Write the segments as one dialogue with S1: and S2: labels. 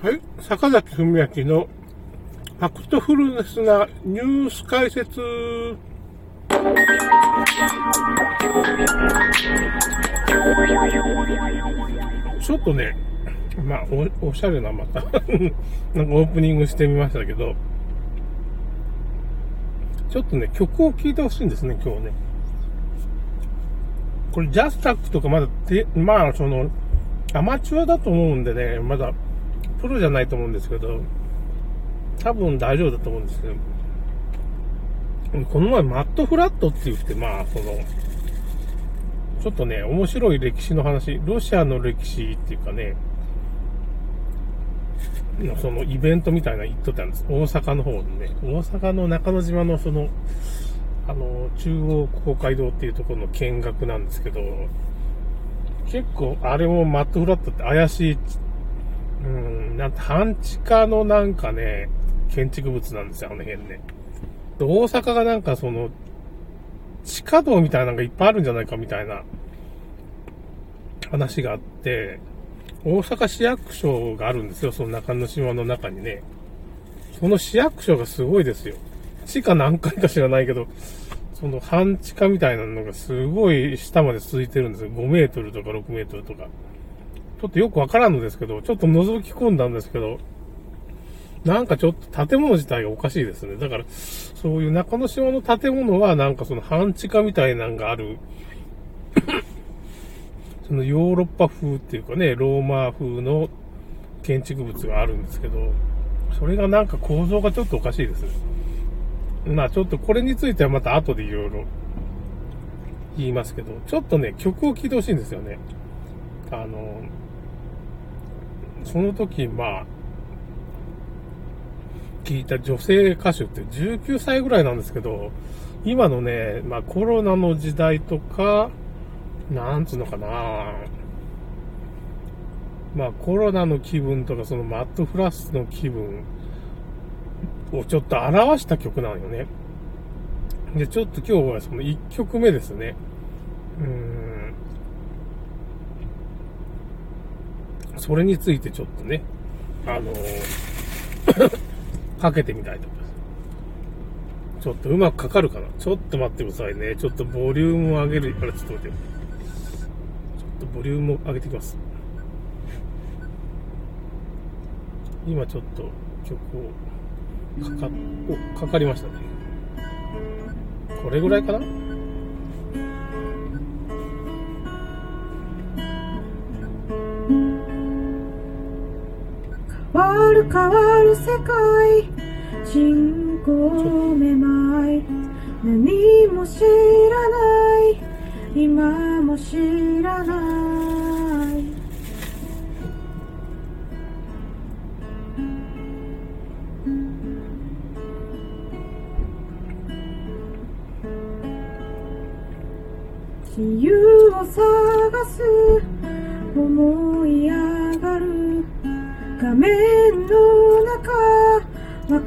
S1: はい。坂崎文明のファクトフルネスなニュース解説。ちょっとね、まあ、おおしゃれなまた なんかオープニングしてみましたけど、ちょっとね、曲を聴いてほしいんですね、今日ね。これ、ジャスタックとかまだ、まあ、その、アマチュアだと思うんでね、まだ、プロじゃないと思うんですけど、多分大丈夫だと思うんですけど、この前マットフラットって言って、まあ、その、ちょっとね、面白い歴史の話、ロシアの歴史っていうかね、そのイベントみたいなの行っとったんです。大阪の方でね、大阪の中之島のその、あの、中央公会堂っていうところの見学なんですけど、結構、あれもマットフラットって怪しい、うん、なんて半地下のなんかね、建築物なんですよ、あの辺ね。大阪がなんかその、地下道みたいなのがいっぱいあるんじゃないかみたいな話があって、大阪市役所があるんですよ、その中之島の中にね。その市役所がすごいですよ。地下何回か知らないけど、その半地下みたいなのがすごい下まで続いてるんですよ。5メートルとか6メートルとか。ちょっとよくわからんのですけど、ちょっと覗き込んだんですけど、なんかちょっと建物自体がおかしいですね。だから、そういう中之島の建物はなんかその半地下みたいなのがある そのヨーロッパ風っていうかね、ローマ風の建築物があるんですけど、それがなんか構造がちょっとおかしいです。まあちょっとこれについてはまた後でいろいろ言いますけど、ちょっとね、曲を聴いてほしいんですよね。あの、その時、まあ、聞いた女性歌手って19歳ぐらいなんですけど、今のね、まあコロナの時代とか、なんつうのかなまあコロナの気分とかそのマットフラッシュの気分をちょっと表した曲なのよね。で、ちょっと今日はその1曲目ですね。うん。それについてちょっとね、あの かけてみたいと思います。ちょっとうまくかかるかな？ちょっと待ってくださいね。ちょっとボリュームを上げる。あれ、ちょっと待って。ちょっとボリュームを上げてきます。今ちょっと曲をかか、お、かかりましたね。これぐらいかな？
S2: 変わる世界人口めまい何も知らない今も知らない。自由を探す思い上がる画面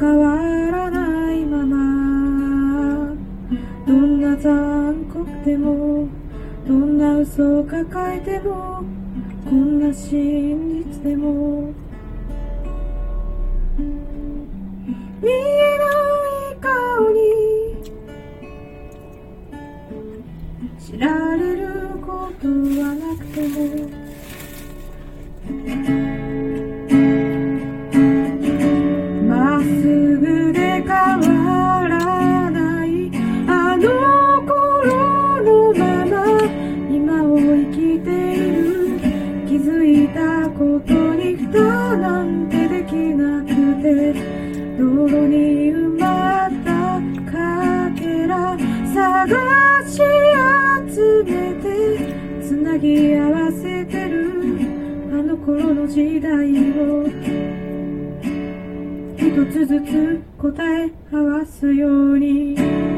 S2: 変わらないまま。どんな残酷でもどんな嘘を抱えてもこんな真実でも。見えない顔に知られることはなくても探し集めてつなぎ合わせてる。あの頃の時代を一つずつ答え合わすように。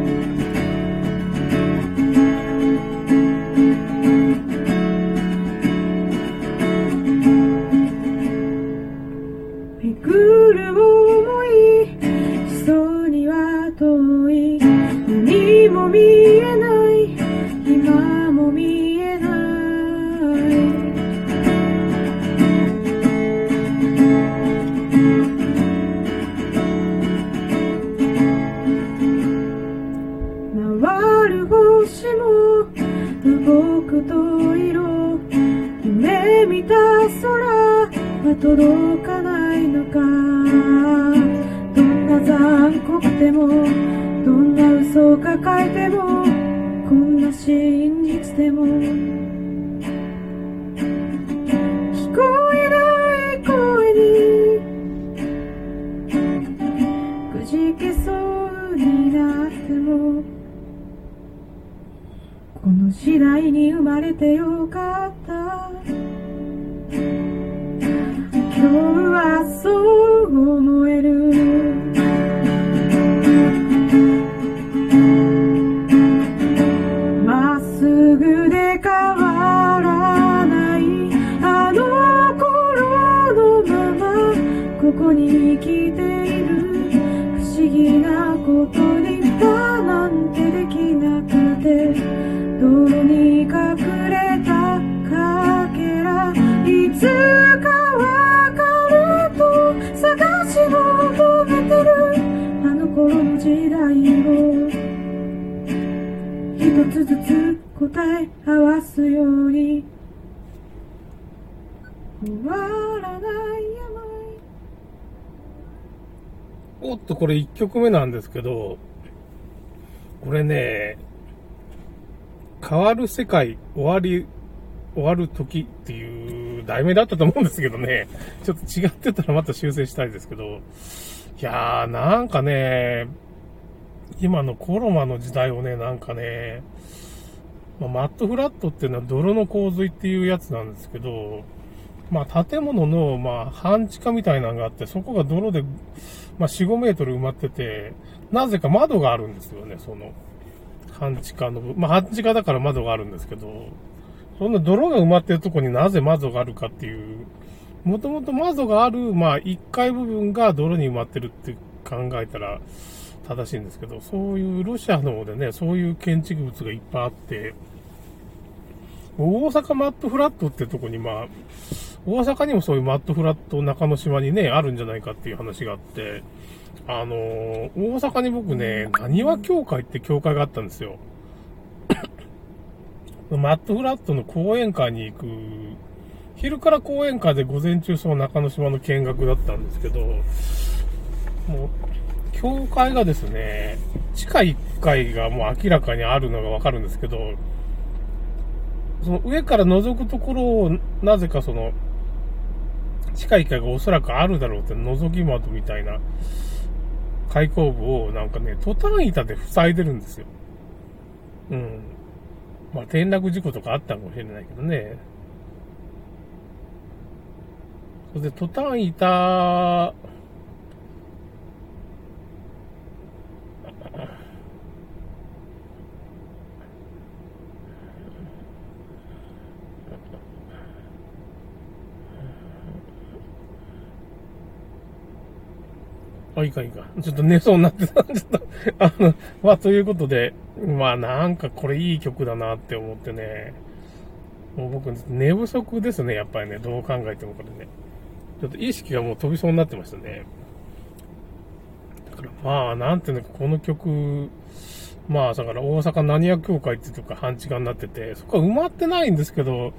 S2: 僕と色夢見た空は届かないのか。どんな残酷でもどんな嘘を抱えてもこんな真実でも。てよかった。つずつ答え合わすように。終わらない病。
S1: おっと、これ1曲目なんですけど、これね、変わる世界、終わり、終わる時っていう題名だったと思うんですけどね、ちょっと違ってたらまた修正したいですけど、いやー、なんかね、今のコロナの時代をね、なんかね、まあマットフラットっていうのは泥の洪水っていうやつなんですけど、まあ建物の、まあ半地下みたいなのがあって、そこが泥で、まあ4、5メートル埋まってて、なぜか窓があるんですよね、その、半地下の、まあ半地下だから窓があるんですけど、そんな泥が埋まってるとこになぜ窓があるかっていう、もともと窓がある、まあ1階部分が泥に埋まってるって考えたら正しいんですけど、そういうロシアの方でね、そういう建築物がいっぱいあって、大阪マットフラットってとこにまあ、大阪にもそういうマットフラット中之島にね、あるんじゃないかっていう話があって、あのー大阪に僕ね、何は協会って協会があったんですよ。マットフラットの講演会に行く、昼から講演会で午前中その中之島の見学だったんですけど、もう、教会がですね、地下1階がもう明らかにあるのがわかるんですけど、その上から覗くところを、なぜかその、地下1階がおそらくあるだろうって覗き窓みたいな開口部をなんかね、トタン板で塞いでるんですよ。うん。まあ転落事故とかあったかもしれないけどね。それでトタン板、いいかいいか。ちょっと寝そうになってた。ちょっと、あの、まあ、ということで、まあ、なんかこれいい曲だなって思ってね。もう僕、寝不足ですね、やっぱりね。どう考えてもこれね。ちょっと意識がもう飛びそうになってましたね。だから、まあ、なんていうのか、この曲、まあ、だから大阪何屋協会っていうとこが半地下になってて、そこは埋まってないんですけど、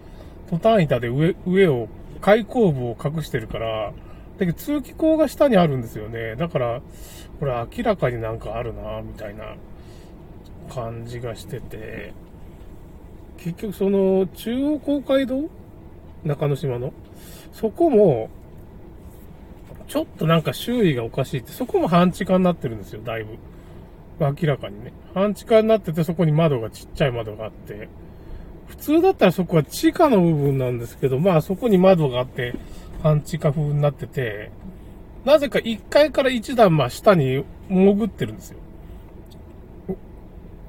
S1: トタン板で上、上を、開口部を隠してるから、だけど通気口が下にあるんですよね。だから、これ明らかになんかあるな、みたいな感じがしてて、結局その中央公会堂？中之島の？そこも、ちょっとなんか周囲がおかしいって、そこも半地下になってるんですよ、だいぶ。明らかにね。半地下になってて、そこに窓がちっちゃい窓があって、普通だったらそこは地下の部分なんですけど、まあそこに窓があって、半地下風になってて、なぜか1階から1段ま下に潜ってるんですよ。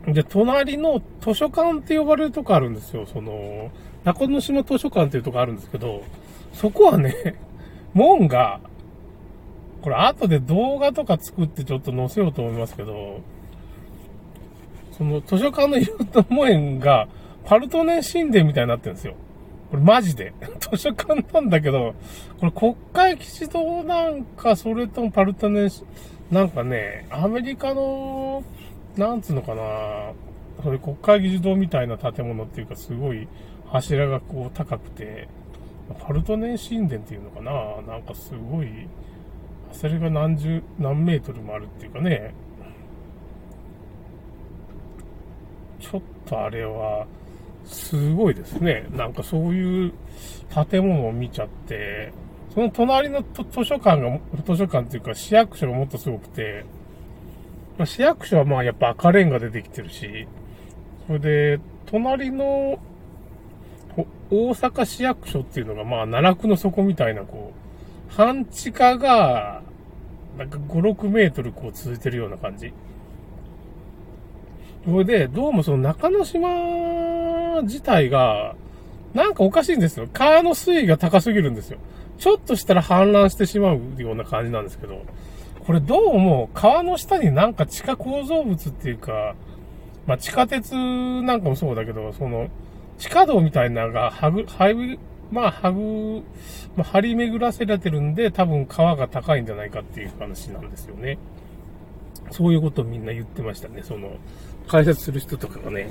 S1: で、隣の図書館って呼ばれるとこあるんですよ。その、中之島図書館っていうとこあるんですけど、そこはね、門が、これ後で動画とか作ってちょっと載せようと思いますけど、その図書館の色の門がパルトネ神殿みたいになってるんですよ。これマジで。図書館なんだけど、これ国会議事堂なんか、それともパルトネン、なんかね、アメリカの、なんつうのかな、それ国会議事堂みたいな建物っていうか、すごい柱がこう高くて、パルトネン神殿っていうのかななんかすごい、それが何十、何メートルもあるっていうかね、ちょっとあれは、すごいですね。なんかそういう建物を見ちゃって、その隣の図書館が、図書館っていうか市役所がもっとすごくて、まあ、市役所はまあやっぱ赤レンガ出てきてるし、それで、隣の大阪市役所っていうのがまあ奈落の底みたいなこう、半地下が、なんか5、6メートルこう続いてるような感じ。それで、どうもその中之島自体が、なんかおかしいんですよ。川の水位が高すぎるんですよ。ちょっとしたら氾濫してしまうような感じなんですけど、これどうも川の下になんか地下構造物っていうか、まあ、地下鉄なんかもそうだけど、その、地下道みたいなのが、はぐ、はぐ、まあ、はぐ、まあ、張り巡らせられてるんで、多分川が高いんじゃないかっていう話なんですよね。そういうことをみんな言ってましたね。その、解説する人とかがね。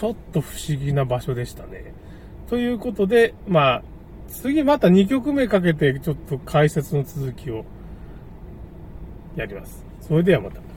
S1: ちょっと不思議な場所でしたね。ということで、まあ、次また2曲目かけて、ちょっと解説の続きをやります。それではまた。